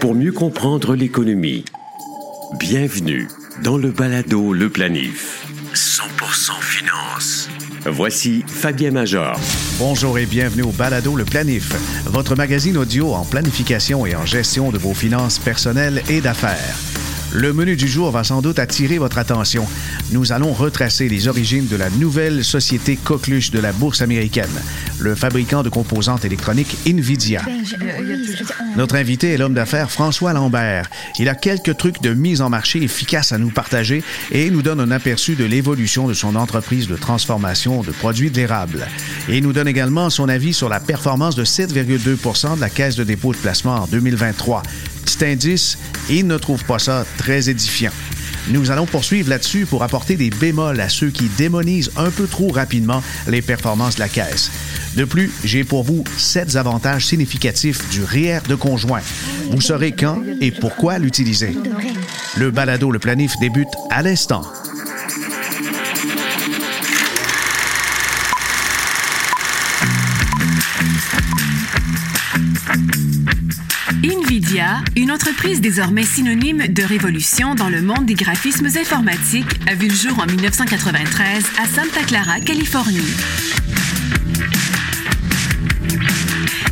Pour mieux comprendre l'économie, bienvenue dans le balado Le Planif. 100% finance. Voici Fabien Major. Bonjour et bienvenue au Balado Le Planif, votre magazine audio en planification et en gestion de vos finances personnelles et d'affaires. Le menu du jour va sans doute attirer votre attention. Nous allons retracer les origines de la nouvelle société coqueluche de la bourse américaine, le fabricant de composantes électroniques Nvidia. Notre invité est l'homme d'affaires François Lambert. Il a quelques trucs de mise en marché efficaces à nous partager et nous donne un aperçu de l'évolution de son entreprise de transformation de produits de l'érable. Et il nous donne également son avis sur la performance de 7,2% de la Caisse de dépôt de placement en 2023 petit indice, il ne trouve pas ça très édifiant. Nous allons poursuivre là-dessus pour apporter des bémols à ceux qui démonisent un peu trop rapidement les performances de la caisse. De plus, j'ai pour vous sept avantages significatifs du REER de conjoint. Vous saurez quand et pourquoi l'utiliser. Le balado Le Planif débute à l'instant. NVIDIA, une entreprise désormais synonyme de révolution dans le monde des graphismes informatiques, a vu le jour en 1993 à Santa Clara, Californie.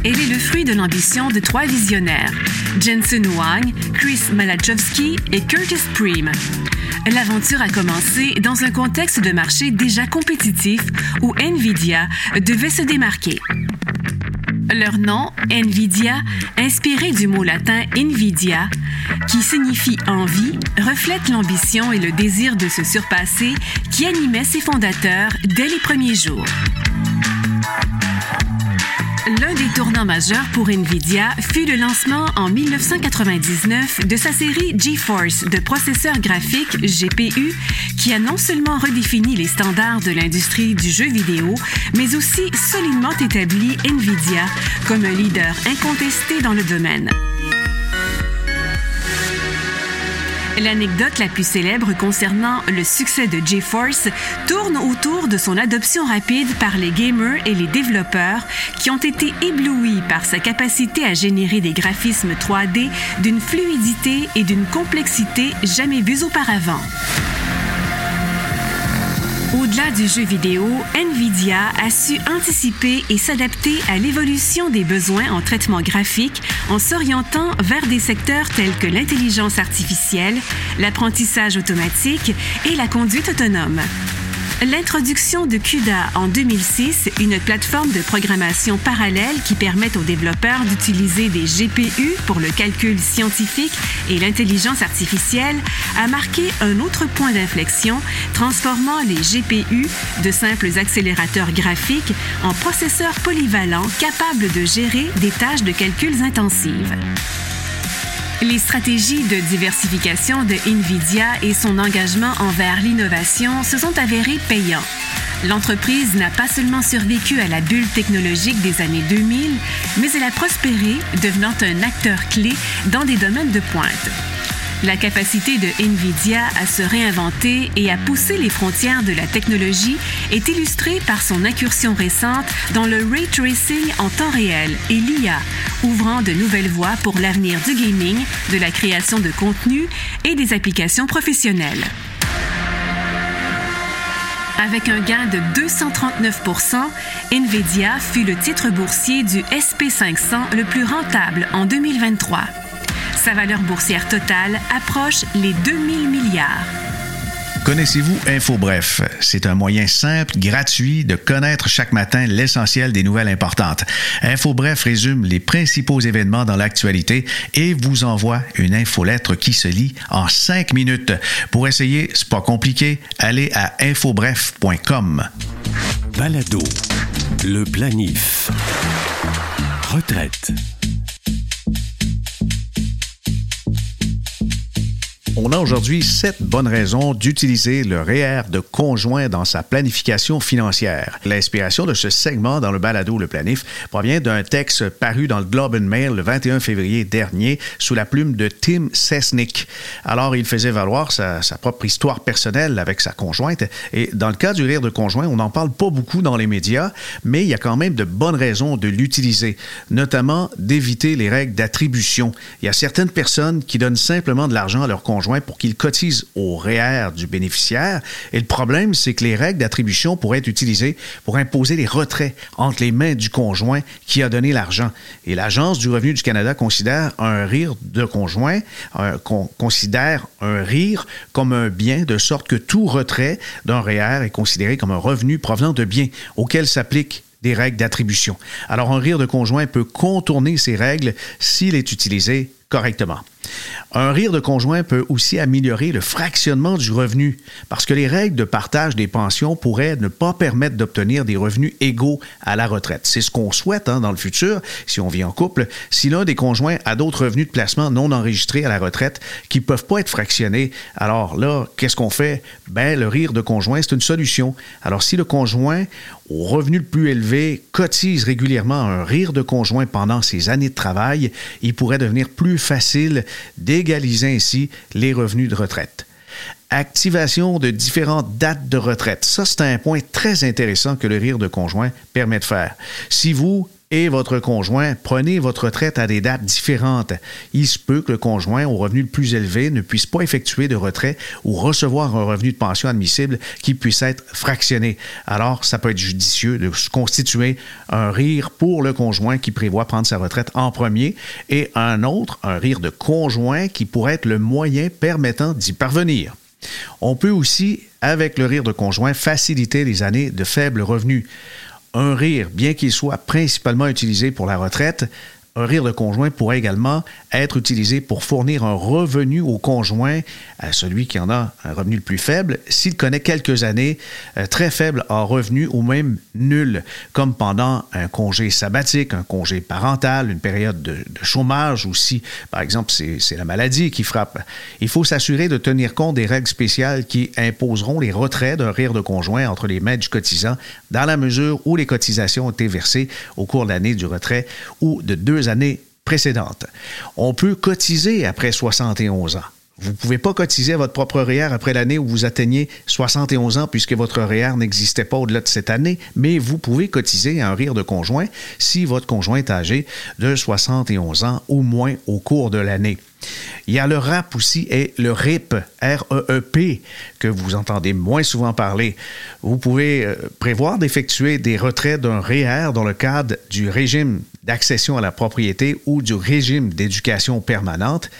Elle est le fruit de l'ambition de trois visionnaires, Jensen Huang, Chris Malachowski et Curtis Prim. L'aventure a commencé dans un contexte de marché déjà compétitif où Nvidia devait se démarquer. Leur nom, Nvidia, inspiré du mot latin Nvidia, qui signifie envie, reflète l'ambition et le désir de se surpasser qui animait ses fondateurs dès les premiers jours. L'un des tournants majeurs pour Nvidia fut le lancement en 1999 de sa série GeForce de processeurs graphiques GPU qui a non seulement redéfini les standards de l'industrie du jeu vidéo, mais aussi solidement établi Nvidia comme un leader incontesté dans le domaine. L'anecdote la plus célèbre concernant le succès de GeForce tourne autour de son adoption rapide par les gamers et les développeurs qui ont été éblouis par sa capacité à générer des graphismes 3D d'une fluidité et d'une complexité jamais vues auparavant. Au-delà du jeu vidéo, Nvidia a su anticiper et s'adapter à l'évolution des besoins en traitement graphique en s'orientant vers des secteurs tels que l'intelligence artificielle, l'apprentissage automatique et la conduite autonome. L'introduction de CUDA en 2006, une plateforme de programmation parallèle qui permet aux développeurs d'utiliser des GPU pour le calcul scientifique et l'intelligence artificielle, a marqué un autre point d'inflexion, transformant les GPU de simples accélérateurs graphiques en processeurs polyvalents capables de gérer des tâches de calculs intensives. Les stratégies de diversification de Nvidia et son engagement envers l'innovation se sont avérées payants. L'entreprise n'a pas seulement survécu à la bulle technologique des années 2000, mais elle a prospéré, devenant un acteur clé dans des domaines de pointe. La capacité de Nvidia à se réinventer et à pousser les frontières de la technologie est illustrée par son incursion récente dans le ray tracing en temps réel et l'IA, ouvrant de nouvelles voies pour l'avenir du gaming, de la création de contenu et des applications professionnelles. Avec un gain de 239% Nvidia fut le titre boursier du SP500 le plus rentable en 2023. Sa valeur boursière totale approche les 2000 milliards. Connaissez-vous InfoBref? C'est un moyen simple, gratuit de connaître chaque matin l'essentiel des nouvelles importantes. InfoBref résume les principaux événements dans l'actualité et vous envoie une infolettre qui se lit en cinq minutes. Pour essayer, c'est pas compliqué, allez à infobref.com. Balado. Le planif. Retraite. On a aujourd'hui sept bonnes raisons d'utiliser le REER de conjoint dans sa planification financière. L'inspiration de ce segment dans le balado Le Planif provient d'un texte paru dans le Globe and Mail le 21 février dernier sous la plume de Tim Sesnick. Alors, il faisait valoir sa, sa propre histoire personnelle avec sa conjointe et dans le cas du REER de conjoint, on n'en parle pas beaucoup dans les médias, mais il y a quand même de bonnes raisons de l'utiliser, notamment d'éviter les règles d'attribution. Il y a certaines personnes qui donnent simplement de l'argent à leur conjoint pour qu'il cotise au REER du bénéficiaire. Et le problème, c'est que les règles d'attribution pourraient être utilisées pour imposer les retraits entre les mains du conjoint qui a donné l'argent. Et l'Agence du revenu du Canada considère un rire de conjoint, considère un rire comme un bien, de sorte que tout retrait d'un REER est considéré comme un revenu provenant de biens auquel s'applique des règles d'attribution. Alors, un rire de conjoint peut contourner ces règles s'il est utilisé correctement. Un rire de conjoint peut aussi améliorer le fractionnement du revenu parce que les règles de partage des pensions pourraient ne pas permettre d'obtenir des revenus égaux à la retraite. C'est ce qu'on souhaite hein, dans le futur si on vit en couple. Si l'un des conjoints a d'autres revenus de placement non enregistrés à la retraite qui ne peuvent pas être fractionnés, alors là, qu'est-ce qu'on fait? Ben, le rire de conjoint, c'est une solution. Alors, si le conjoint au revenu le plus élevé cotise régulièrement un rire de conjoint pendant ses années de travail, il pourrait devenir plus facile d'égaliser ainsi les revenus de retraite activation de différentes dates de retraite. Ça, c'est un point très intéressant que le rire de conjoint permet de faire. Si vous et votre conjoint, prenez votre retraite à des dates différentes. Il se peut que le conjoint au revenu le plus élevé ne puisse pas effectuer de retrait ou recevoir un revenu de pension admissible qui puisse être fractionné. Alors, ça peut être judicieux de constituer un rire pour le conjoint qui prévoit prendre sa retraite en premier et un autre, un rire de conjoint qui pourrait être le moyen permettant d'y parvenir. On peut aussi, avec le rire de conjoint, faciliter les années de faible revenu. Un rire, bien qu'il soit principalement utilisé pour la retraite, un rire de conjoint pourrait également être utilisé pour fournir un revenu au conjoint, à celui qui en a un revenu le plus faible, s'il connaît quelques années euh, très faibles en revenu ou même nul, comme pendant un congé sabbatique, un congé parental, une période de, chômage ou si, par exemple, c'est la maladie qui frappe. Il faut s'assurer de tenir compte des règles spéciales qui imposeront les retraits d'un rire de conjoint entre les mains du cotisant dans la mesure où les cotisations ont été versées au cours de l'année du retrait ou de deux années précédentes. On peut cotiser après 71 ans. Vous ne pouvez pas cotiser à votre propre REER après l'année où vous atteignez 71 ans puisque votre REER n'existait pas au-delà de cette année, mais vous pouvez cotiser à un rire de conjoint si votre conjoint est âgé de 71 ans ou moins au cours de l'année. Il y a le RAP aussi et le RIP, R-E-E-P, que vous entendez moins souvent parler. Vous pouvez euh, prévoir d'effectuer des retraits d'un REER dans le cadre du régime d'accession à la propriété ou du régime d'éducation permanente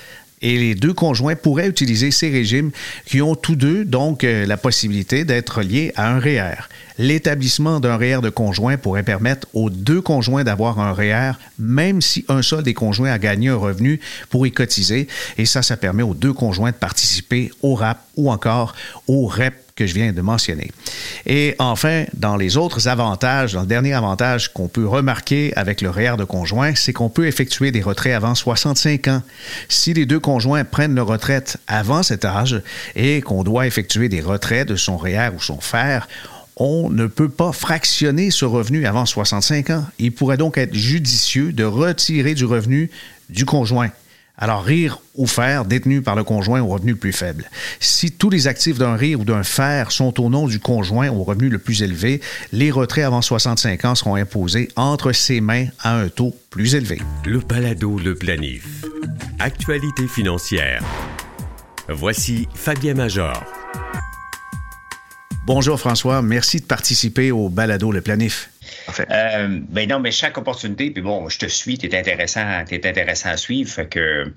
et les deux conjoints pourraient utiliser ces régimes qui ont tous deux donc euh, la possibilité d'être liés à un REER. L'établissement d'un REER de conjoint pourrait permettre aux deux conjoints d'avoir un REER, même si un seul des conjoints a gagné un revenu pour y cotiser. Et ça, ça permet aux deux conjoints de participer au RAP ou encore au REP que je viens de mentionner. Et enfin, dans les autres avantages, dans le dernier avantage qu'on peut remarquer avec le REER de conjoint, c'est qu'on peut effectuer des retraits avant 65 ans. Si les deux conjoints prennent leur retraite avant cet âge et qu'on doit effectuer des retraits de son REER ou son FER, on ne peut pas fractionner ce revenu avant 65 ans. Il pourrait donc être judicieux de retirer du revenu du conjoint. Alors, rire ou faire détenu par le conjoint au revenu le plus faible. Si tous les actifs d'un rire ou d'un fer sont au nom du conjoint au revenu le plus élevé, les retraits avant 65 ans seront imposés entre ses mains à un taux plus élevé. Le balado Le Planif. Actualité financière. Voici Fabien Major. Bonjour François, merci de participer au balado Le Planif. Euh, ben non, mais chaque opportunité, puis bon, je te suis, tu es intéressant, es intéressant à suivre. Fait que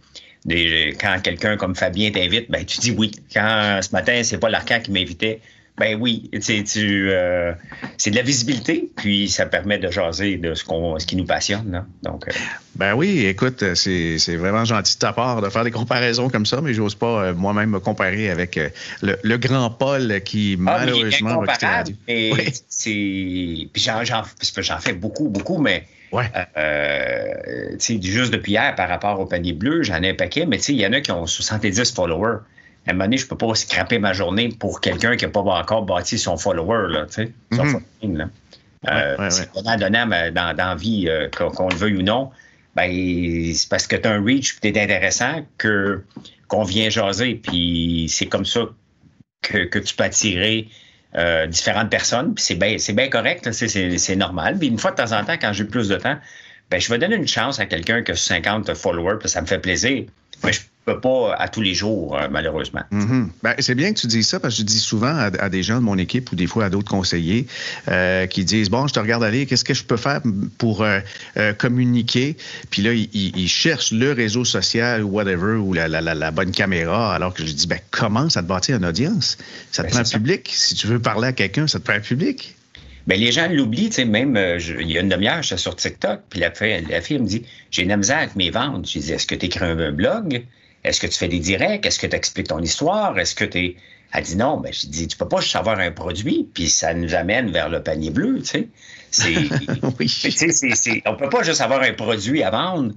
quand quelqu'un comme Fabien t'invite, ben tu dis oui. Quand ce matin, c'est pas l'Arcan qui m'invitait, ben oui, tu, euh, c'est de la visibilité, puis ça permet de jaser de ce, qu'on, ce qui nous passionne. Donc, euh. Ben oui, écoute, c'est, vraiment gentil de ta part de faire des comparaisons comme ça, mais j'ose pas euh, moi-même me comparer avec le, grand Paul qui ah, malheureusement va quitter la c'est, puis j'en, j'en, j'en fais beaucoup, beaucoup, mais Ouais. Euh, juste depuis hier par rapport au panier bleu, j'en ai un paquet, mais il y en a qui ont 70 followers. À un moment donné, je peux pas scraper ma journée pour quelqu'un qui n'a pas encore bâti son follower, là, tu sais, son Mhm. following, là. Euh, dans, dans vie, euh, qu'on le veuille ou non, ben, c'est parce que tu as un reach et tu es intéressant que, qu'on vient jaser. Puis c'est comme ça que, que tu peux attirer euh, différentes personnes. Puis c'est bien c'est bien correct, c'est- c'est c'est normal. Puis une fois de temps en temps, quand j'ai plus de temps, ben, je vais donner une chance à quelqu'un qui a 50 followers, puis ça me fait plaisir. Mais je peux pas à tous les jours, euh, malheureusement. Mhm. Ben, c'est bien que tu dises ça parce que je dis souvent à, à des gens de mon équipe ou des fois à d'autres conseillers euh, qui disent Bon, je te regarde aller, qu'est-ce que je peux faire pour euh, euh, communiquer? Puis là, ils, cherchent le réseau social ou whatever ou la, la- la- la bonne caméra, alors que je dis ben, Commence à te bâtir une audience? Ça te Ben, prend un ça. public. Si tu veux parler à quelqu'un, ça te prend un public. Ben, les gens l'oublient, tu sais, même, je- il y a une demi-heure, j'étais sur TikTok, puis la fille, la fille me dit, j'ai une misère avec mes ventes. Je dis, est-ce que tu écris un blog? Est-ce que tu fais des directs? Est-ce que tu expliques ton histoire? Est-ce que tu es... Elle dit non, ben, je dis, tu peux pas juste avoir un produit, puis ça nous amène vers le panier bleu, tu sais. C'est... oui. tu sais, c'est- c'est- on peut pas juste avoir un produit à vendre,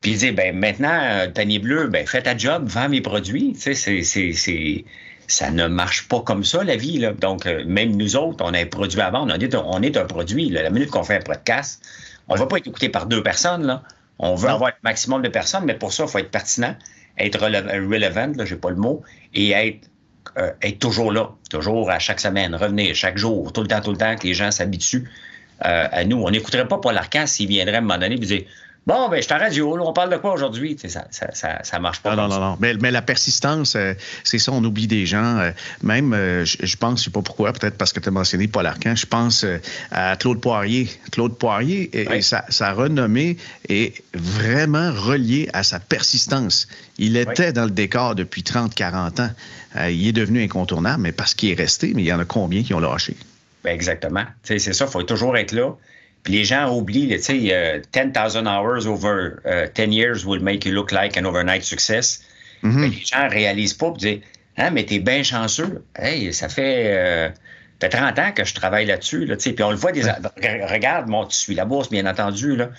puis dire, ben, maintenant, le panier bleu, ben, fais ta job, vends mes produits, tu sais, c'est- c'est... c'est- ça ne marche pas comme ça, la vie. Là. Donc, euh, même nous autres, on a un produit à vendre. On est un, on est un produit. là. La minute qu'on fait un podcast, on ne va pas être écouté par deux personnes. Là. On veut Non. avoir le maximum de personnes, mais pour ça, il faut être pertinent, être rele- relevant, là, j'ai pas le mot, et être, euh, être toujours là, toujours à chaque semaine, revenir chaque jour, tout le temps, tout le temps, que les gens s'habituent euh, à nous. On n'écouterait pas Paul Arcand s'il viendrait à un moment donné et dire Bon, ben, je suis en radio, là, on parle de quoi aujourd'hui? Ça, ça, ça, ça marche pas. Non, non, non. Mais, mais la persistance, euh, c'est ça, on oublie des gens. euh, même, euh, je, je pense, je sais pas pourquoi, peut-être parce que tu as mentionné Paul Arcan, je pense à Claude Poirier. Claude Poirier, et, Oui. et sa, sa renommée est vraiment reliée à sa persistance. Il était dans le décor depuis 30-40 ans. Euh, il est devenu incontournable, mais parce qu'il est resté, mais il y en a combien qui ont lâché? Ben, exactement. C'est ça, il faut toujours être là. Puis les gens oublient, tu sais, euh, 10,000 hours over euh, 10 years will make you look like an overnight success. Mais les gens réalisent pas puis disent Ah, mais t'es bien chanceux. Hey, ça fait, euh, ça fait 30 ans que je travaille là-dessus. Là, tu sais. puis on le voit des. Re- Regarde, moi, tu suis la bourse, bien entendu. Là.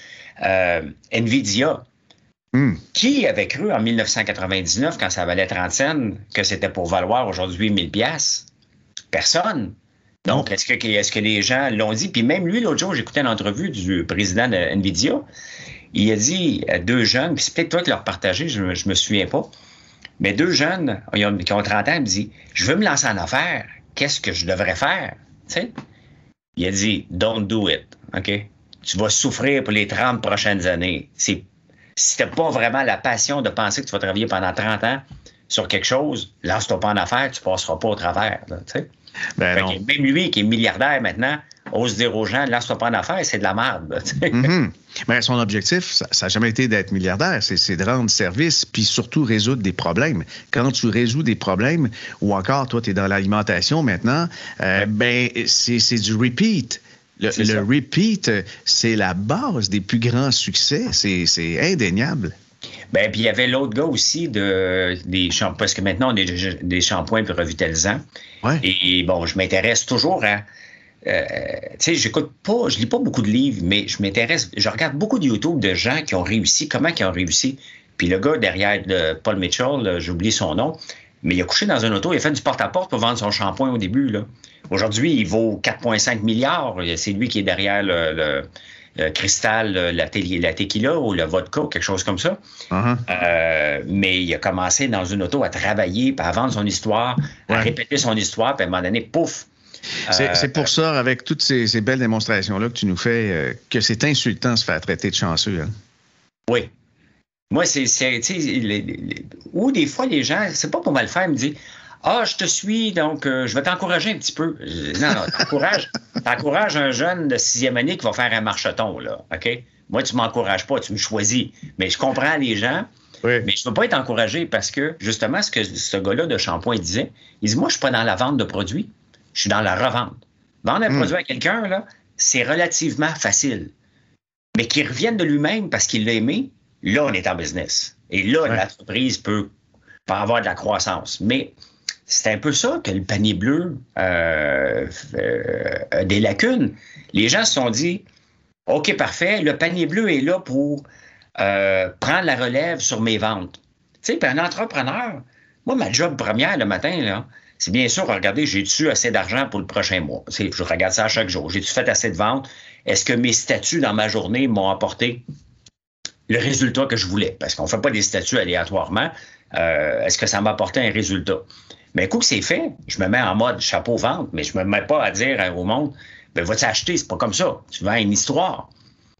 Euh, Nvidia. Hum. Qui avait cru en 1999, quand ça valait 30 cents, que c'était pour valoir aujourd'hui 1000 pièces Personne. Donc, est-ce que, les gens l'ont dit? Puis même lui, l'autre jour, j'écoutais une entrevue du président de NVIDIA. Il a dit à deux jeunes, puis c'est peut-être toi qui leur partagé, je, me souviens pas, mais deux jeunes qui ont 30 ans, me dit Je veux me lancer en affaires, qu'est-ce que je devrais faire? Tu sais? Il a dit Don't do it. OK? Tu vas souffrir pour les 30 prochaines années. Si tu pas vraiment la passion de penser que tu vas travailler pendant 30 ans sur quelque chose, lance-toi pas en affaires, tu passeras pas au travers. Ben non. même lui, qui est milliardaire maintenant, ose dire aux gens, lance-toi pas en affaires, c'est de la merde. Mhm. Mais son objectif, ça n'a jamais été d'être milliardaire, c'est de rendre service, puis surtout résoudre des problèmes. Quand tu résous des problèmes, ou encore, toi, tu es dans l'alimentation maintenant, euh, ben c'est c'est du repeat. Le, le repeat, c'est la base des plus grands succès. C'est c'est indéniable. Ben, puis il y avait l'autre gars aussi de, des shampoings, parce que maintenant, on a des, des shampoings puis revitalisants. Ouais. Et bon, je m'intéresse toujours à. euh, tu sais, j'écoute pas, je lis pas beaucoup de livres, mais je m'intéresse, je regarde beaucoup de YouTube de gens qui ont réussi, comment ils ont réussi. Puis le gars derrière de Paul Mitchell, j'ai oublié son nom, mais il a couché dans un auto, il a fait du porte-à-porte pour vendre son shampoing au début. là. Aujourd'hui, il vaut 4,5 milliards. C'est lui qui est derrière le, le- le cristal, le- la, tequila ou le vodka, quelque chose comme ça. Uh-huh. Euh, mais il a commencé dans une auto à travailler, puis à vendre son histoire, à répéter son histoire, puis à un moment donné, pouf! C'est Euh, pour ça, avec toutes ces, ces belles démonstrations-là que tu nous fais, euh, que c'est insultant de se faire traiter de chanceux. hein. Oui. Moi, c'est. Ou des fois, les gens, c'est pas pour mal faire, ils me disent Ah, je te suis, donc euh, je vais t'encourager un petit peu. Dis, non, non, t'encourages, t'encourages un jeune de sixième année qui va faire un marcheton, là. OK? Moi, tu m'encourages pas, tu me choisis. Mais je comprends les gens. Oui. Mais je ne veux pas être encouragé parce que, justement, ce que ce gars-là de shampoing disait, il dit Moi, je suis pas dans la vente de produits, je suis dans la revente. Vendre un Mm. produit à quelqu'un, là, c'est relativement facile. Mais qu'il revienne de lui-même parce qu'il l'a aimé, là, on est en business. Et là, Ouais. l'entreprise peut, peut avoir de la croissance. Mais c'est un peu ça que le panier bleu euh, euh, a des lacunes. Les gens se sont dit OK, parfait, le panier bleu est là pour euh, prendre la relève sur mes ventes. Tu sais, puis un entrepreneur, Moi, ma job première le matin, là, c'est bien sûr regarder, j'ai-tu assez d'argent pour le prochain mois? Je regarde ça chaque jour. J'ai-tu fait assez de ventes? Est-ce que mes statuts dans ma journée m'ont apporté le résultat que je voulais? Parce qu'on ne fait pas des statuts aléatoirement. Est-ce que ça m'a apporté un résultat? Mais un coup que c'est fait, je me mets en mode chapeau vente, mais je me mets pas à dire au monde, ben, va-tu acheter? C'est pas comme ça. Tu vends une histoire.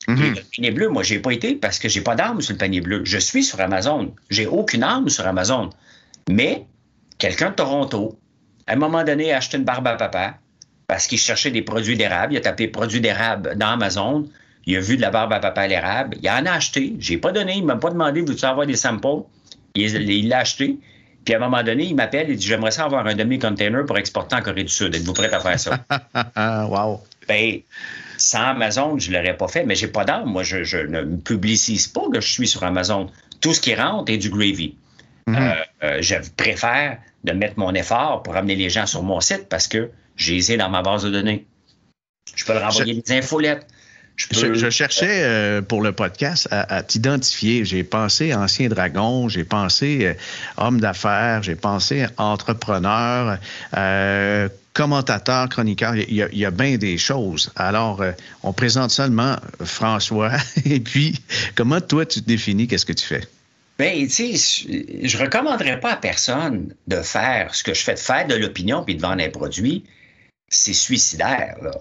Mm-hmm. Le panier bleu, moi, j'ai pas été parce que j'ai pas d'arme sur le panier bleu. Je suis sur Amazon. J'ai aucune arme sur Amazon. Mais quelqu'un de Toronto, à un moment donné, a acheté une barbe à papa parce qu'il cherchait des produits d'érable. Il a tapé produits d'érable dans Amazon. Il a vu de la barbe à papa à l'érable. Il en a acheté. J'ai pas donné. Il m'a pas demandé, veux-tu avoir des samples? Il l'a acheté. Puis à un moment donné, il m'appelle et dit J'aimerais ça avoir un demi-container pour exporter en Corée du Sud. Êtes-vous prêt à faire ça? wow. Ben, sans Amazon, je ne l'aurais pas fait, mais j'ai pas d'arme. Moi, je, ne publicise pas que je suis sur Amazon. Tout ce qui rentre est du gravy. Mhm. Euh, euh, je préfère de mettre mon effort pour amener les gens sur mon site parce que j'ai essayé dans ma base de données. Je peux leur envoyer des infolettes. Je, cherchais euh, pour le podcast à, t'identifier. J'ai pensé ancien dragon, j'ai pensé euh, homme d'affaires, j'ai pensé entrepreneur, euh, commentateur, chroniqueur. Il y, a, il y a bien des choses. Alors, on présente seulement François. Et puis, comment toi tu te définis? Qu'est-ce que tu fais? Bien, tu sais, je recommanderais pas à personne de faire ce que je fais, de faire de l'opinion puis de vendre un produit. C'est suicidaire, là.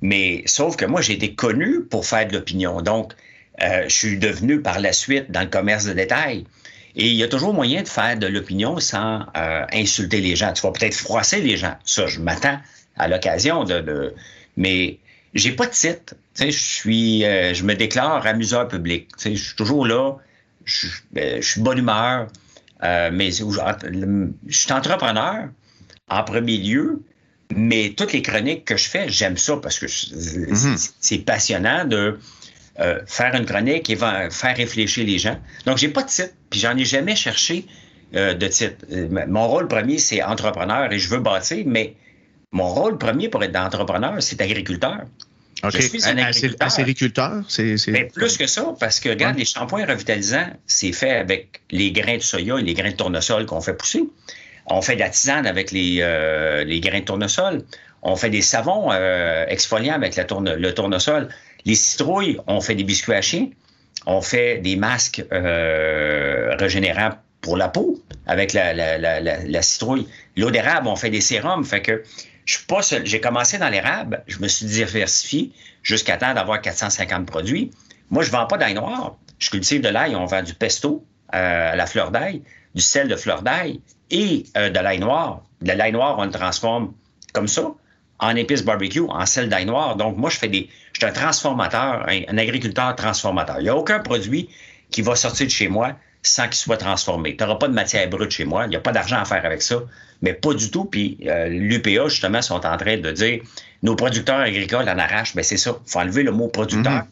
Mais sauf que moi, j'ai été connu pour faire de l'opinion. Donc, euh, je suis devenu par la suite dans le commerce de détail. Et il y a toujours moyen de faire de l'opinion sans euh, insulter les gens. Tu vas peut-être froisser les gens. Ça, je m'attends à l'occasion de, de... Mais j'ai pas de titre. Tu sais, je suis, euh, je me déclare amuseur public. Tu sais, je suis toujours là. Je, je suis bonne humeur. mais je suis entrepreneur en premier lieu, mais toutes les chroniques que je fais, j'aime ça parce que mhm. c'est passionnant de euh, faire une chronique et faire réfléchir les gens. Donc, j'ai pas de titre, puis j'en ai jamais cherché euh, de titre. Euh, mon rôle premier, c'est entrepreneur et je veux bâtir, mais mon rôle premier pour être entrepreneur, c'est agriculteur. Je suis un agriculteur. Acériculteur, c'est. Mais plus que ça, parce que, regarde, les shampoings revitalisants, c'est fait avec les grains de soya et les grains de tournesol qu'on fait pousser. On fait de la tisane avec les, euh, les grains de tournesol. On fait des savons euh, exfoliants avec la tourne, le tournesol. Les citrouilles, on fait des biscuits chien. On fait des masques euh, régénérants pour la peau avec la, citrouille. L'eau d'érable, on fait des sérums. Fait que je suis pas seul. J'ai commencé dans l'érable, je me suis diversifié jusqu'à temps d'avoir 450 produits. Moi, je vends pas d'ail noir. Je cultive de l'ail. On vend du pesto à la fleur d'ail, du sel de fleur d'ail et euh, de l'ail noir. De l'ail noir, on le transforme comme ça, en épices barbecue, en sel d'ail noir. Donc, moi, je fais des. Je suis un transformateur, un, agriculteur transformateur. Il n'y a aucun produit qui va sortir de chez moi sans qu'il soit transformé. Tu n'auras pas de matière brute chez moi. Il n'y a pas d'argent à faire avec ça. Mais pas du tout. Puis euh, l'UPA, justement, sont en train de dire nos producteurs agricoles en arrachent. Mais c'est ça. Il faut enlever le mot producteur.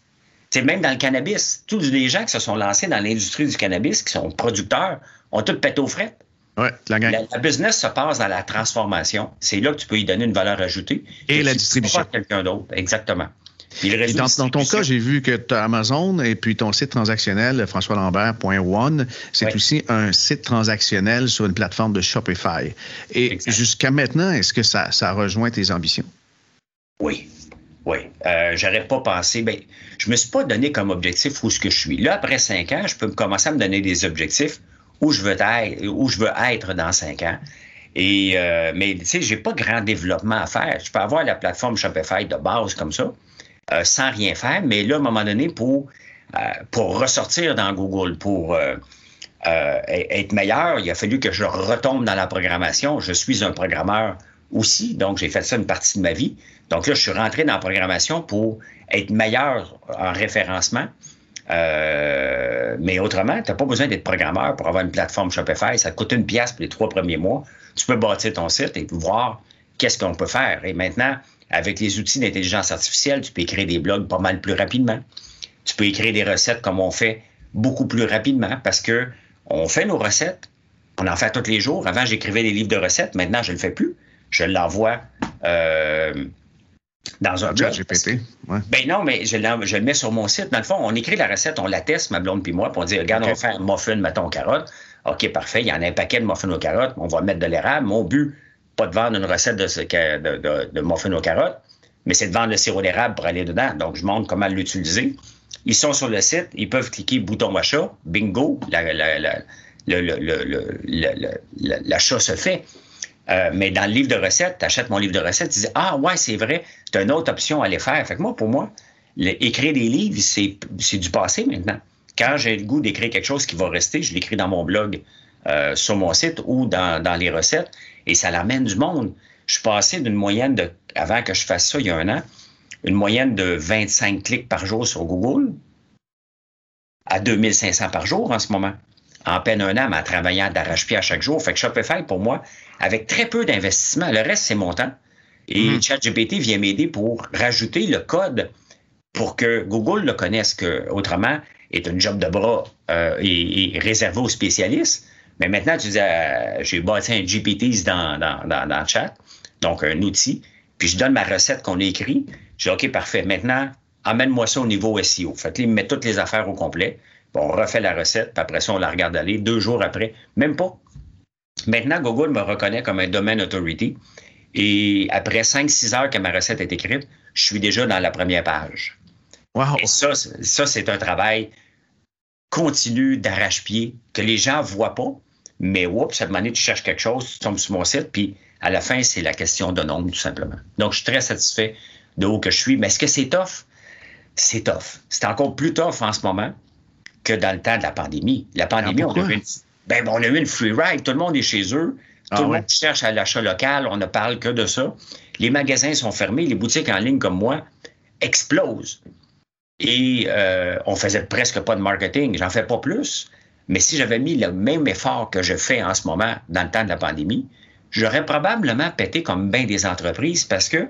C'est mm-hmm. même dans le cannabis. Tous les gens qui se sont lancés dans l'industrie du cannabis, qui sont producteurs, ont tout pété aux frettes la, business se passe dans la transformation. C'est là que tu peux y donner une valeur ajoutée. Et la distribution. quelqu'un d'autre, exactement. dans, ton cas, j'ai vu que tu as Amazon et puis ton site transactionnel, françoislambert.one, c'est aussi un site transactionnel sur une plateforme de Shopify. Et jusqu'à maintenant, est-ce que ça, ça rejoint tes ambitions? Oui. Oui. Euh, J'aurais pas pensé. Ben, je me suis pas donné comme objectif où ce que je suis. Là, après cinq ans, je peux commencer à me donner des objectifs où je veux être, où je veux être dans cinq ans. Et euh, mais tu sais, j'ai pas grand développement à faire. Je peux avoir la plateforme Shopify de base comme ça, euh, sans rien faire. Mais là, à un moment donné, pour euh, pour ressortir dans Google, pour être meilleur, il a fallu que je retombe dans la programmation. Je suis un programmeur aussi, donc j'ai fait ça une partie de ma vie. Donc là, je suis rentré dans la programmation pour être meilleur en référencement. Euh, mais autrement, tu n'as pas besoin d'être programmeur pour avoir une plateforme Shopify. Ça te coûte une pièce pour les trois premiers mois. Tu peux bâtir ton site et voir qu'est-ce qu'on peut faire. Et maintenant, avec les outils d'intelligence artificielle, tu peux écrire des blogs pas mal plus rapidement. Tu peux écrire des recettes comme on fait beaucoup plus rapidement parce que on fait nos recettes, on en fait tous les jours. Avant, j'écrivais des livres de recettes. Maintenant, je ne le fais plus. Je l'envoie euh, dans un blog. GPT, ouais. Ben non, mais je, je, le mets sur mon site. Dans le fond, on écrit la recette, on la teste, ma blonde puis moi, puis on dit, regarde, okay. on va faire un muffin, mettons, carottes. OK, parfait, il y en a un paquet de muffins aux carottes, on va mettre de l'érable. Mon but, pas de vendre une recette de, de, de, de muffins aux carottes, mais c'est de vendre le sirop d'érable pour aller dedans. Donc, je montre comment l'utiliser. Ils sont sur le site, ils peuvent cliquer bouton achat, bingo, l'achat se fait. Euh, mais dans le livre de recettes, tu achètes mon livre de recettes, tu dis Ah ouais, c'est vrai, c'est une autre option à aller faire. Fait que moi, pour moi, écrire des livres, c'est du passé maintenant. Quand j'ai le goût d'écrire quelque chose qui va rester, je l'écris dans mon blog euh, sur mon site ou dans, dans, les recettes et ça l'amène du monde. Je suis passé d'une moyenne de, avant que je fasse ça il y a un an, une moyenne de 25 clics par jour sur Google à 2500 par jour en ce moment. En peine un an, en travaillant d'arrache-pied à chaque jour. Fait que Shopify, pour moi, avec très peu d'investissement, le reste, c'est mon temps. Et mmh. ChatGPT vient m'aider pour rajouter le code pour que Google le connaisse, que autrement est une job de bras euh, et, et, réservé aux spécialistes. Mais maintenant, tu dis, euh, j'ai bâti un GPT dans, dans, dans, dans, le chat, donc un outil, puis je donne ma recette qu'on a écrite. Je dis, OK, parfait. Maintenant, amène-moi ça au niveau SEO. Fait il me met toutes les affaires au complet. Bon, on refait la recette, puis après ça, on la regarde aller. Deux jours après, même pas. Maintenant, Google me reconnaît comme un domaine authority. Et après 5-6 heures que ma recette est écrite, je suis déjà dans la première page. Wow. Et ça, ça c'est un travail continu d'arrache-pied que les gens voient pas. Mais oups, cette année, tu cherches quelque chose, tu tombes sur mon site, puis à la fin, c'est la question de nombre, tout simplement. Donc, je suis très satisfait de où que je suis. Mais est-ce que c'est tough? C'est tough. C'est encore plus tough en ce moment que dans le temps de la pandémie. La pandémie, on, a eu une, ben, on a eu une free ride. Tout le monde est chez eux. Tout ah, le monde cherche à l'achat local. On ne parle que de ça. Les magasins sont fermés. Les boutiques en ligne comme moi explosent. Et euh, on faisait presque pas de marketing. J'en fais pas plus. Mais si j'avais mis le même effort que je fais en ce moment dans le temps de la pandémie, j'aurais probablement pété comme bien des entreprises parce que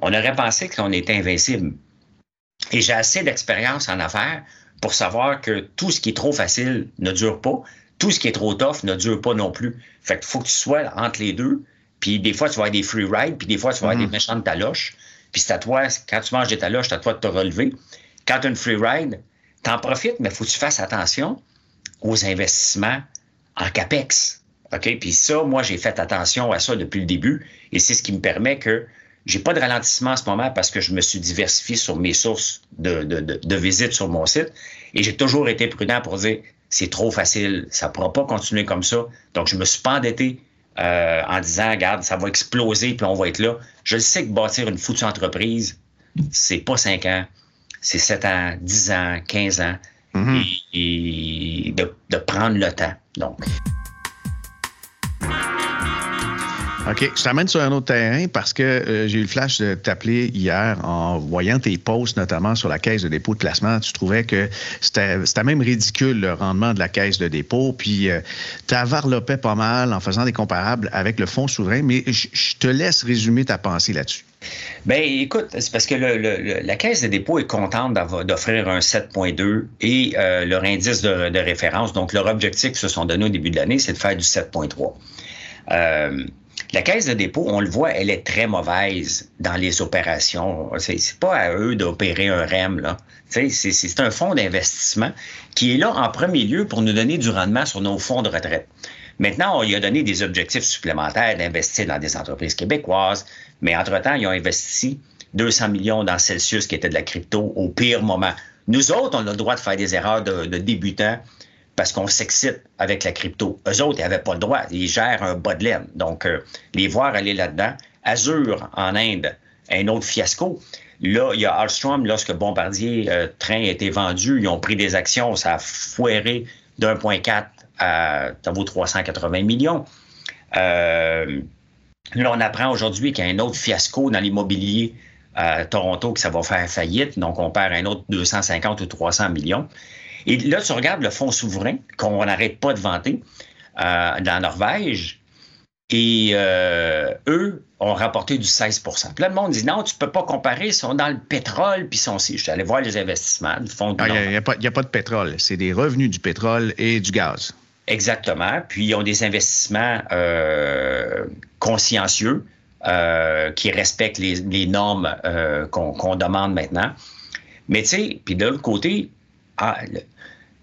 on aurait pensé qu'on était invincible. Et j'ai assez d'expérience en affaires pour savoir que tout ce qui est trop facile ne dure pas, tout ce qui est trop tough ne dure pas non plus. Fait qu'il faut que tu sois entre les deux. Puis des fois, tu vas avoir des free rides, puis des fois, tu vas avoir des méchantes taloches. Puis c'est à toi, quand tu manges des taloches, c'est à toi de te relever. Quand tu as une free ride, t'en profites, mais il faut que tu fasses attention aux investissements en CAPEX. OK? Puis ça, moi, j'ai fait attention à ça depuis le début. Et c'est ce qui me permet que j'ai pas de ralentissement en ce moment parce que je me suis diversifié sur mes sources de, de, de, de visites sur mon site. Et j'ai toujours été prudent pour dire c'est trop facile, ça pourra pas continuer comme ça. Donc, je me suis pas endetté euh, en disant, regarde, ça va exploser puis on va être là. Je sais que bâtir une foutue entreprise, c'est pas 5 ans, c'est 7 ans, 10 ans, 15 ans. Mm-hmm. Et, et de, de prendre le temps. Donc. OK. Je t'amène sur un autre terrain parce que euh, j'ai eu le flash de t'appeler hier en voyant tes posts, notamment sur la caisse de dépôt de placement. Tu trouvais que c'était même ridicule le rendement de la caisse de dépôt. Puis euh, tu varlopais pas mal en faisant des comparables avec le fonds souverain. Mais je te laisse résumer ta pensée là-dessus. Ben, écoute, c'est parce que le, le, la Caisse de dépôt est contente d'offrir un 7.2 et euh, leur indice de, référence, donc leur objectif se sont donné au début de l'année, c'est de faire du 7.3. Euh, la caisse de dépôt, on le voit, elle est très mauvaise dans les opérations. C'est pas à eux d'opérer un REM. C'est un fonds d'investissement qui est là en premier lieu pour nous donner du rendement sur nos fonds de retraite. Maintenant, on lui a donné des objectifs supplémentaires d'investir dans des entreprises québécoises, mais entre-temps, ils ont investi 200 millions dans Celsius, qui était de la crypto, au pire moment. Nous autres, on a le droit de faire des erreurs de débutants parce qu'on s'excite avec la crypto. Eux autres, ils n'avaient pas le droit. Ils gèrent un bas de laine. Donc, euh, les voir aller là-dedans. Azure, en Inde, un autre fiasco. Là, il y a Alstrom, lorsque Bombardier euh, Train a été vendu, ils ont pris des actions, ça a foiré d'1,4 à, ça vaut 380 millions. Euh, là, on apprend aujourd'hui qu'il y a un autre fiasco dans l'immobilier à Toronto, que ça va faire faillite. Donc, on perd un autre 250 ou 300 millions. Et là, tu regardes le fonds souverain qu'on n'arrête pas de vanter euh, dans Norvège. Et euh, eux ont rapporté du 16 Puis là, le monde dit non, tu peux pas comparer, ils sont dans le pétrole, puis ils sont Je suis allé voir les investissements du fonds. Il n'y a, a, pas de pétrole, c'est des revenus du pétrole et du gaz. Exactement. Puis ils ont des investissements euh, consciencieux. Qui respectent les, normes qu'on demande maintenant. Mais tu sais, puis de l'autre côté, ah,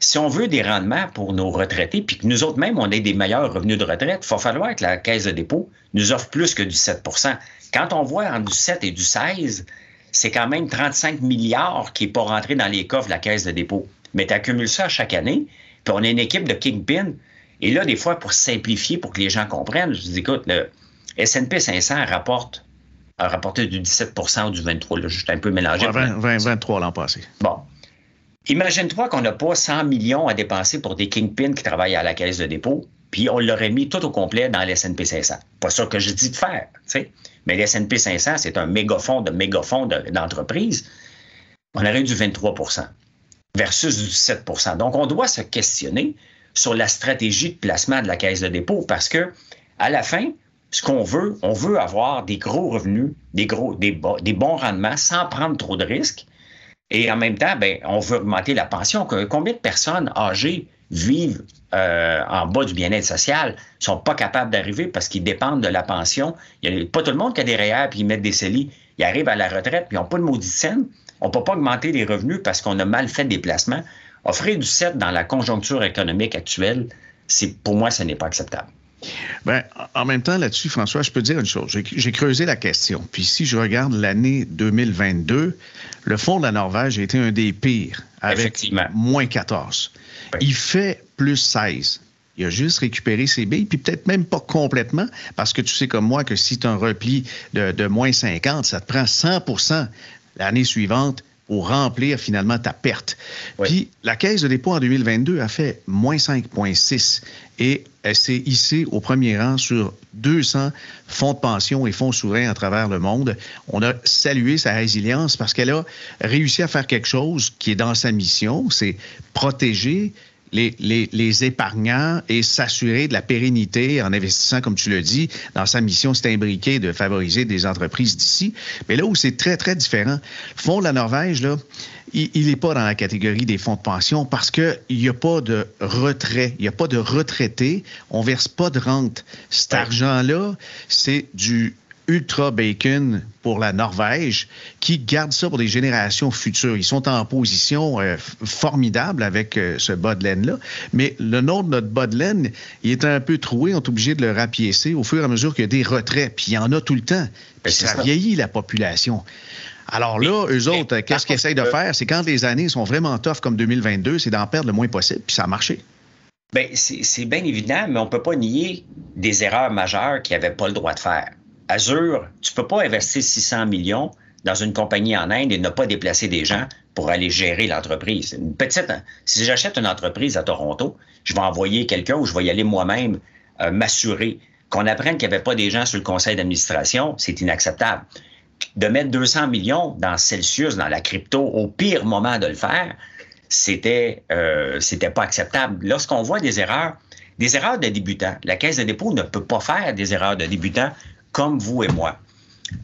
si on veut des rendements pour nos retraités, puis que nous autres même, on ait des meilleurs revenus de retraite, il va falloir que la caisse de dépôt nous offre plus que du 7% Quand on voit entre du 7 et du 16, c'est quand même 35 milliards qui n'est pas rentré dans les coffres de la caisse de dépôt. Mais tu accumules ça chaque année, puis on a une équipe de kingpin. Et là, des fois, pour simplifier, pour que les gens comprennent, je dis, écoute, le S&P 500 rapporte a rapporté du 17% ou du 23 là, juste un peu mélangé. 20, 23 l'an passé. Bon, Imagine-toi qu'on n'a pas 100 millions à dépenser pour des kingpins qui travaillent à la caisse de dépôt, puis on l'aurait mis tout au complet dans l'S&P 500. Pas ça que je dis de faire, tu sais. Mais l'S&P 500, c'est un mégafonds de mégafonds d'entreprise. on aurait eu du 23% versus du 7 Donc, on doit se questionner sur la stratégie de placement de la caisse de dépôt parce que, à la fin, ce qu'on veut, on veut avoir des gros revenus, des, gros, des, bons rendements sans prendre trop de risques et en même temps, ben, on veut augmenter la pension. Combien de personnes âgées vivent euh, en bas du bien-être social, sont pas capables d'arriver parce qu'ils dépendent de la pension? Il n'y a pas tout le monde qui a des REER puis ils mettent des CELI. Ils arrivent à la retraite puis ils n'ont pas de maudite scène. On ne peut pas augmenter les revenus parce qu'on a mal fait des placements. Offrir du 7 dans la conjoncture économique actuelle, c'est pour moi, ce n'est pas acceptable. Ben, en même temps, là-dessus, François, je peux dire une chose. J'ai creusé la question. Puis si je regarde l'année 2022, le fonds de la Norvège a été un des pires, avec moins 14. Il fait plus 16. Il a juste récupéré ses billes, puis peut-être même pas complètement, parce que tu sais comme moi que si tu as un repli de, de moins 50, ça te prend 100% l'année suivante pour remplir finalement ta perte. Puis la Caisse de dépôt en 2022 a fait moins 5,6 et elle s'est hissée au premier rang sur 200 fonds de pension et fonds souverains à travers le monde. On a salué sa résilience parce qu'elle a réussi à faire quelque chose qui est dans sa mission, c'est protéger les, épargnants et s'assurer de la pérennité en investissant, comme tu le dis, dans sa mission, c'est imbriqué de favoriser des entreprises d'ici. Mais là où c'est très, très différent, le Fonds de la Norvège, là, il n'est pas dans la catégorie des fonds de pension parce qu'il n'y a pas de retrait, il n'y a pas de retraité, on ne verse pas de rente. Cet argent-là, c'est du Ultra Bacon pour la Norvège, qui garde ça pour des générations futures. Ils sont en position euh, formidable avec euh, ce bas de laine-là. Mais le nom de notre bas de laine, il est un peu troué. On est obligé de le rapiécer au fur et à mesure qu'il y a des retraits. Puis il y en a tout le temps. Puis ça, vieillit la population. Alors là, eux autres, qu'est-ce qu'ils essayent de faire? C'est quand les années sont vraiment tough comme 2022, c'est d'en perdre le moins possible. Puis ça a marché. Bien, c'est bien évident, mais on ne peut pas nier des erreurs majeures qu'ils n'avaient pas le droit de faire. Azure, tu peux pas investir 600 millions dans une compagnie en Inde et ne pas déplacer des gens pour aller gérer l'entreprise. Petite, si j'achète une entreprise à Toronto, je vais envoyer quelqu'un ou je vais y aller moi-même euh, m'assurer qu'on apprenne qu'il n'y avait pas des gens sur le conseil d'administration, c'est inacceptable. De mettre 200 millions dans Celsius, dans la crypto, au pire moment de le faire, c'était euh, c'était pas acceptable. Lorsqu'on voit des erreurs, des erreurs de débutants, la caisse de dépôt ne peut pas faire des erreurs de débutants comme vous et moi.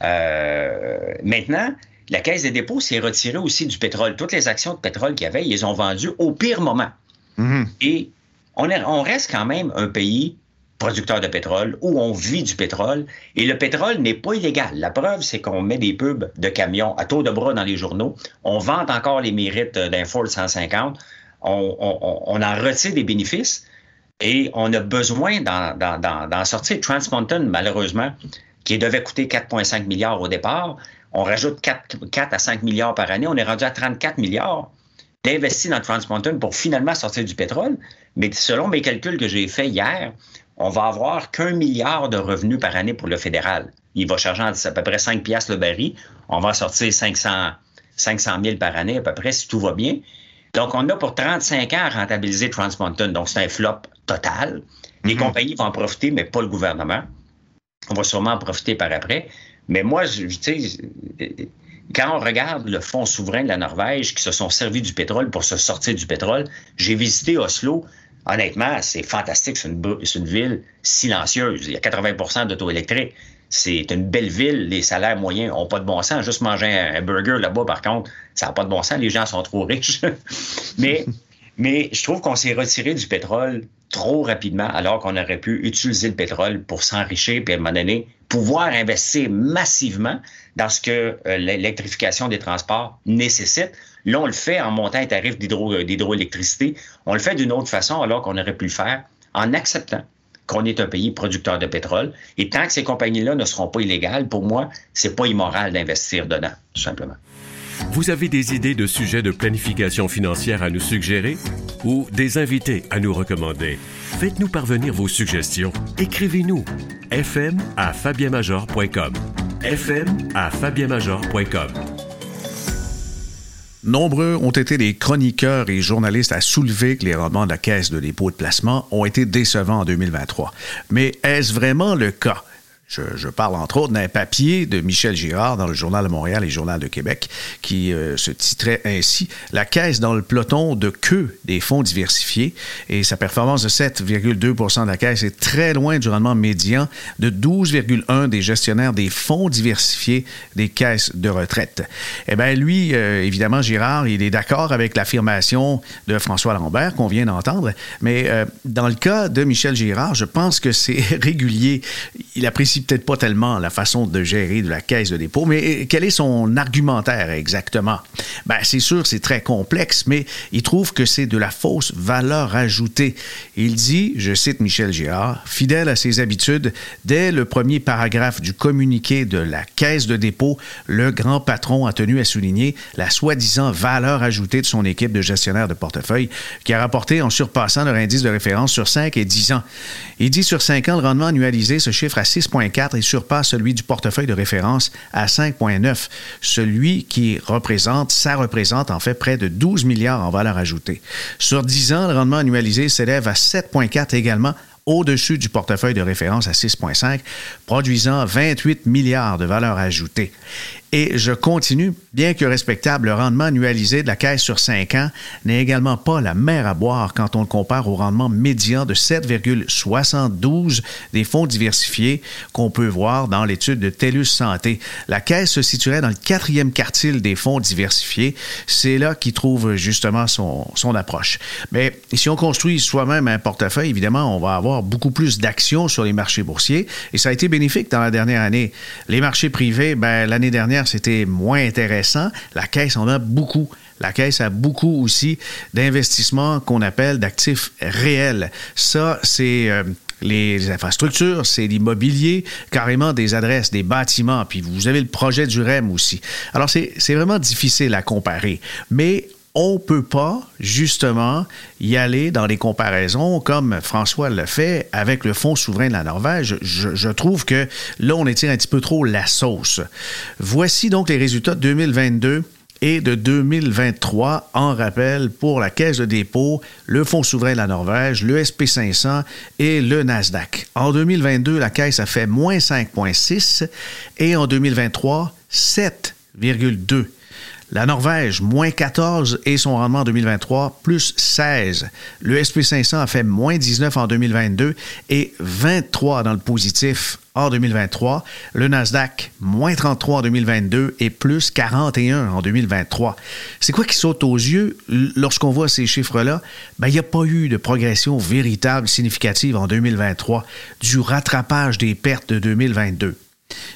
Euh, maintenant, la Caisse des dépôts s'est retirée aussi du pétrole. Toutes les actions de pétrole qu'il y avait, ils les ont vendues au pire moment. Mm-hmm. Et on, est, on reste quand même un pays producteur de pétrole où on vit du pétrole et le pétrole n'est pas illégal. La preuve, c'est qu'on met des pubs de camions à tour de bras dans les journaux. On vante encore les mérites d'un Ford 150. On, on, on en retire des bénéfices. Et on a besoin d'en sortir. Trans Mountain, malheureusement, qui devait coûter 4,5 milliards au départ, on rajoute 4, à 5 milliards par année. On est rendu à 34 milliards d'investis dans Trans Mountain pour finalement sortir du pétrole. Mais selon mes calculs que j'ai faits hier, on va avoir qu'un milliard de revenus par année pour le fédéral. Il va charger à peu près 5 piastres le baril. On va sortir 500, 500 000 par année à peu près si tout va bien. Donc, on a pour 35 ans à rentabiliser Trans. Donc, c'est un flop total. Les mhm. compagnies vont en profiter, mais pas le gouvernement. On va sûrement en profiter par après. Mais moi, tu sais, quand on regarde le fonds souverain de la Norvège qui se sont servis du pétrole pour se sortir du pétrole, j'ai visité Oslo. Honnêtement, c'est fantastique. C'est une, ville silencieuse. Il y a 80% d'auto électriques. C'est une belle ville. Les salaires moyens n'ont pas de bon sens. Juste manger un, burger là-bas, par contre, ça n'a pas de bon sens. Les gens sont trop riches. Mais Mais je trouve qu'on s'est retiré du pétrole trop rapidement alors qu'on aurait pu utiliser le pétrole pour s'enrichir puis à un moment donné pouvoir investir massivement dans ce que euh, l'électrification des transports nécessite. Là, on le fait en montant un tarif euh, d'hydroélectricité. On le fait d'une autre façon alors qu'on aurait pu le faire en acceptant qu'on est un pays producteur de pétrole. Et tant que ces compagnies-là ne seront pas illégales, pour moi, c'est pas immoral d'investir dedans, tout simplement. Vous avez des idées de sujets de planification financière à nous suggérer ou des invités à nous recommander? Faites-nous parvenir vos suggestions. Écrivez-nous fm à fabienmajor.com. fm à fabienmajor.com. Nombreux ont été les chroniqueurs et journalistes à soulever que les rendements de la Caisse de dépôt de placement ont été décevants en 2023. Mais est-ce vraiment le cas? Je, parle entre autres d'un papier de Michel Girard dans le Journal de Montréal et le Journal de Québec qui euh, se titrait ainsi La caisse dans le peloton de queue des fonds diversifiés et sa performance de 7,2% de la caisse est très loin du rendement médian de 12,1% des gestionnaires des fonds diversifiés des caisses de retraite. Eh bien, lui, euh, évidemment, Girard, il est d'accord avec l'affirmation de François Lambert qu'on vient d'entendre, mais euh, dans le cas de Michel Girard, je pense que c'est régulier. Il apprécie peut-être pas tellement la façon de gérer de la caisse de dépôt, mais quel est son argumentaire exactement? Ben, c'est sûr, c'est très complexe, mais il trouve que c'est de la fausse valeur ajoutée. Il dit, je cite Michel Girard, fidèle à ses habitudes, dès le premier paragraphe du communiqué de la caisse de dépôt, le grand patron a tenu à souligner la soi-disant valeur ajoutée de son équipe de gestionnaires de portefeuille qui a rapporté en surpassant leur indice de référence sur 5 et 10 ans. Il dit sur 5 ans, le rendement annualisé se chiffre à 6,4 et surpasse celui du portefeuille de référence à 5,9. Celui qui représente, ça représente en fait près de 12 milliards en valeur ajoutée. Sur 10 ans, le rendement annualisé s'élève à 7,4 également au-dessus du portefeuille de référence à 6,5, produisant 28 milliards de valeur ajoutée. Et je continue, bien que respectable, le rendement annualisé de la caisse sur 5 ans n'est également pas la mer à boire quand on le compare au rendement médian de 7,72 des fonds diversifiés qu'on peut voir dans l'étude de TELUS Santé. La caisse se situerait dans le quatrième quartile des fonds diversifiés. C'est là qu'il trouve justement son, approche. Mais si on construit soi-même un portefeuille, évidemment, on va avoir beaucoup plus d'actions sur les marchés boursiers et ça a été bénéfique dans la dernière année. Les marchés privés, ben, l'année dernière, c'était moins intéressant. La Caisse en a beaucoup. La Caisse a beaucoup aussi d'investissements qu'on appelle d'actifs réels. Ça, c'est... Euh, les infrastructures, c'est l'immobilier, carrément des adresses, des bâtiments, puis vous avez le projet du REM aussi. Alors, c'est vraiment difficile à comparer. Mais on ne peut pas, justement, y aller dans les comparaisons comme François le fait avec le Fonds souverain de la Norvège. Je, trouve que là, on étire un petit peu trop la sauce. Voici donc les résultats de 2022 et de 2023 en rappel pour la Caisse de dépôt, le Fonds souverain de la Norvège, le SP500 et le Nasdaq. En 2022, la Caisse a fait moins 5,6 et en 2023, 7,2 la Norvège, moins 14 et son rendement en 2023, plus 16. Le SP500 a fait moins 19 en 2022 et 23 dans le positif en 2023. Le Nasdaq, moins 33 en 2022 et plus 41 en 2023. C'est quoi qui saute aux yeux lorsqu'on voit ces chiffres-là? Ben, il n'y a pas eu de progression véritable significative en 2023 du rattrapage des pertes de 2022.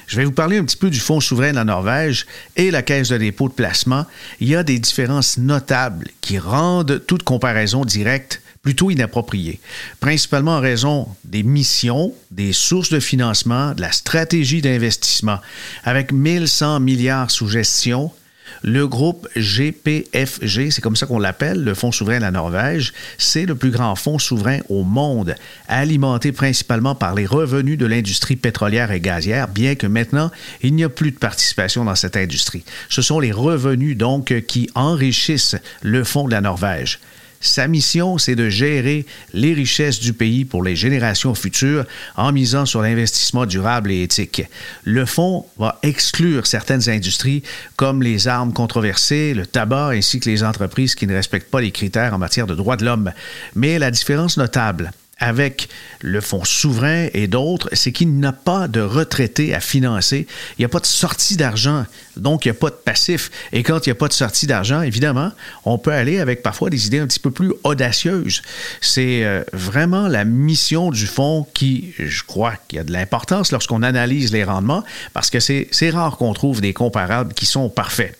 Je vais vous parler un petit peu du Fonds souverain de la Norvège et la Caisse de dépôt de placement. Il y a des différences notables qui rendent toute comparaison directe plutôt inappropriée, principalement en raison des missions, des sources de financement, de la stratégie d'investissement. Avec 1100 milliards sous gestion, le groupe GPFG, c'est comme ça qu'on l'appelle, le Fonds souverain de la Norvège, c'est le plus grand fonds souverain au monde, alimenté principalement par les revenus de l'industrie pétrolière et gazière, bien que maintenant, il n'y a plus de participation dans cette industrie. Ce sont les revenus donc qui enrichissent le Fonds de la Norvège. Sa mission, c'est de gérer les richesses du pays pour les générations futures en misant sur l'investissement durable et éthique. Le fonds va exclure certaines industries comme les armes controversées, le tabac ainsi que les entreprises qui ne respectent pas les critères en matière de droits de l'homme. Mais la différence notable avec le fonds souverain et d'autres, c'est qu'il n'y a pas de retraités à financer. Il n'y a pas de sortie d'argent, donc il n'y a pas de passif. Et quand il n'y a pas de sortie d'argent, évidemment, on peut aller avec parfois des idées un petit peu plus audacieuses. C'est euh, vraiment la mission du fonds qui, je crois, qui a de l'importance lorsqu'on analyse les rendements, parce que c'est rare qu'on trouve des comparables qui sont parfaits.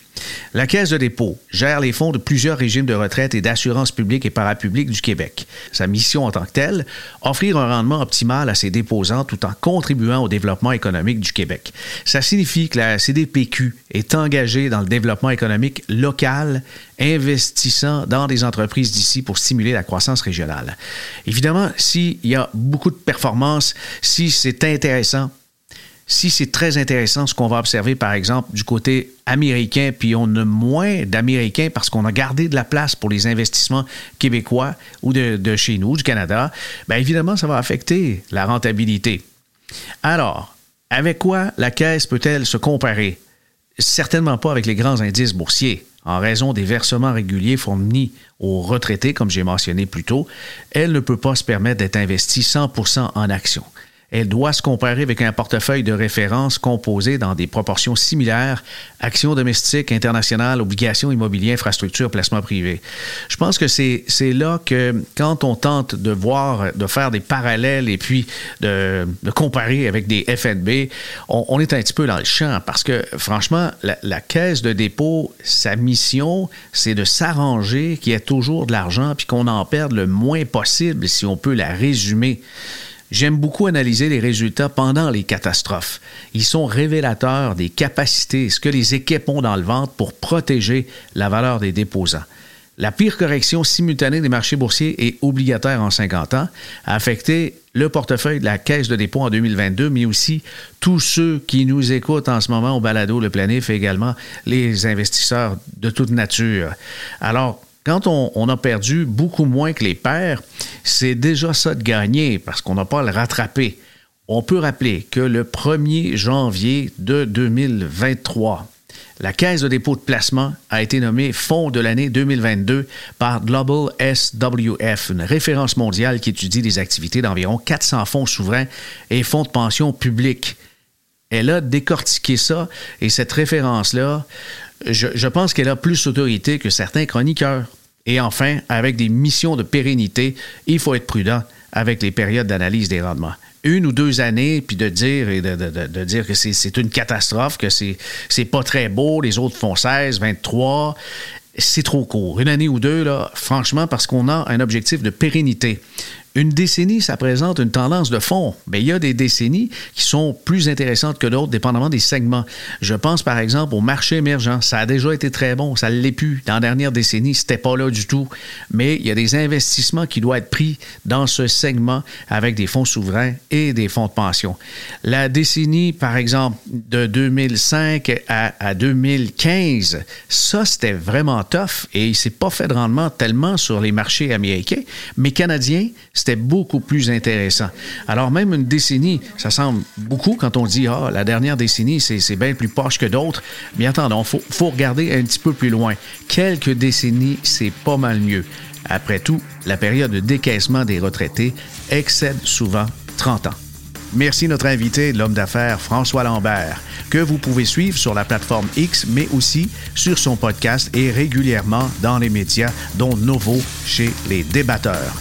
La Caisse de dépôt gère les fonds de plusieurs régimes de retraite et d'assurance publique et parapublique du Québec. Sa mission en tant que telle, offrir un rendement optimal à ses déposants tout en contribuant au développement économique du Québec. Ça signifie que la CDPQ est engagée dans le développement économique local, investissant dans des entreprises d'ici pour stimuler la croissance régionale. Évidemment, s'il y a beaucoup de performances, si c'est intéressant, si c'est très intéressant ce qu'on va observer, par exemple, du côté américain, puis on a moins d'Américains parce qu'on a gardé de la place pour les investissements québécois ou de, chez nous, du Canada, bien évidemment, ça va affecter la rentabilité. Alors, avec quoi la Caisse peut-elle se comparer? Certainement pas avec les grands indices boursiers. En raison des versements réguliers fournis aux retraités, comme j'ai mentionné plus tôt, elle ne peut pas se permettre d'être investie 100% en actions elle doit se comparer avec un portefeuille de référence composé dans des proportions similaires, actions domestiques, internationales, obligations immobilières, infrastructures, placements privés. Je pense que c'est là que quand on tente de voir, de faire des parallèles et puis de, comparer avec des FNB, on, est un petit peu dans le champ parce que franchement, la, caisse de dépôt, sa mission, c'est de s'arranger qu'il y ait toujours de l'argent puis qu'on en perde le moins possible si on peut la résumer. J'aime beaucoup analyser les résultats pendant les catastrophes. Ils sont révélateurs des capacités, ce que les équipes ont dans le ventre pour protéger la valeur des déposants. La pire correction simultanée des marchés boursiers et obligataires en 50 ans a affecté le portefeuille de la Caisse de dépôt en 2022, mais aussi tous ceux qui nous écoutent en ce moment au balado Le Planif et également les investisseurs de toute nature. Alors, quand on, a perdu beaucoup moins que les pères, c'est déjà ça de gagner parce qu'on n'a pas à le rattraper. On peut rappeler que le 1er janvier de 2023, la Caisse de dépôt de placement a été nommée Fonds de l'année 2022 par Global SWF, une référence mondiale qui étudie les activités d'environ 400 fonds souverains et fonds de pension publics. Elle a décortiqué ça et cette référence-là je, pense qu'elle a plus d'autorité que certains chroniqueurs. Et enfin, avec des missions de pérennité, il faut être prudent avec les périodes d'analyse des rendements. Une ou deux années, puis de dire, et de, dire que c'est une catastrophe, que c'est pas très beau, les autres font 16, 23, c'est trop court. Une année ou deux, là, franchement, parce qu'on a un objectif de pérennité. Une décennie, ça présente une tendance de fond, mais il y a des décennies qui sont plus intéressantes que d'autres, dépendamment des segments. Je pense par exemple au marché émergent. Ça a déjà été très bon, ça ne l'est plus. Dans la dernière décennie, c'était pas là du tout. Mais il y a des investissements qui doivent être pris dans ce segment avec des fonds souverains et des fonds de pension. La décennie, par exemple, de 2005 à, à 2015, ça, c'était vraiment tough et il s'est pas fait de rendement tellement sur les marchés américains, mais canadiens, c'était beaucoup plus intéressant. Alors même une décennie, ça semble beaucoup quand on dit, ah, la dernière décennie, c'est bien plus poche que d'autres. Mais attendons, il faut, faut regarder un petit peu plus loin. Quelques décennies, c'est pas mal mieux. Après tout, la période de décaissement des retraités excède souvent 30 ans. Merci notre invité, l'homme d'affaires François Lambert, que vous pouvez suivre sur la plateforme X, mais aussi sur son podcast et régulièrement dans les médias, dont Novo chez les débatteurs.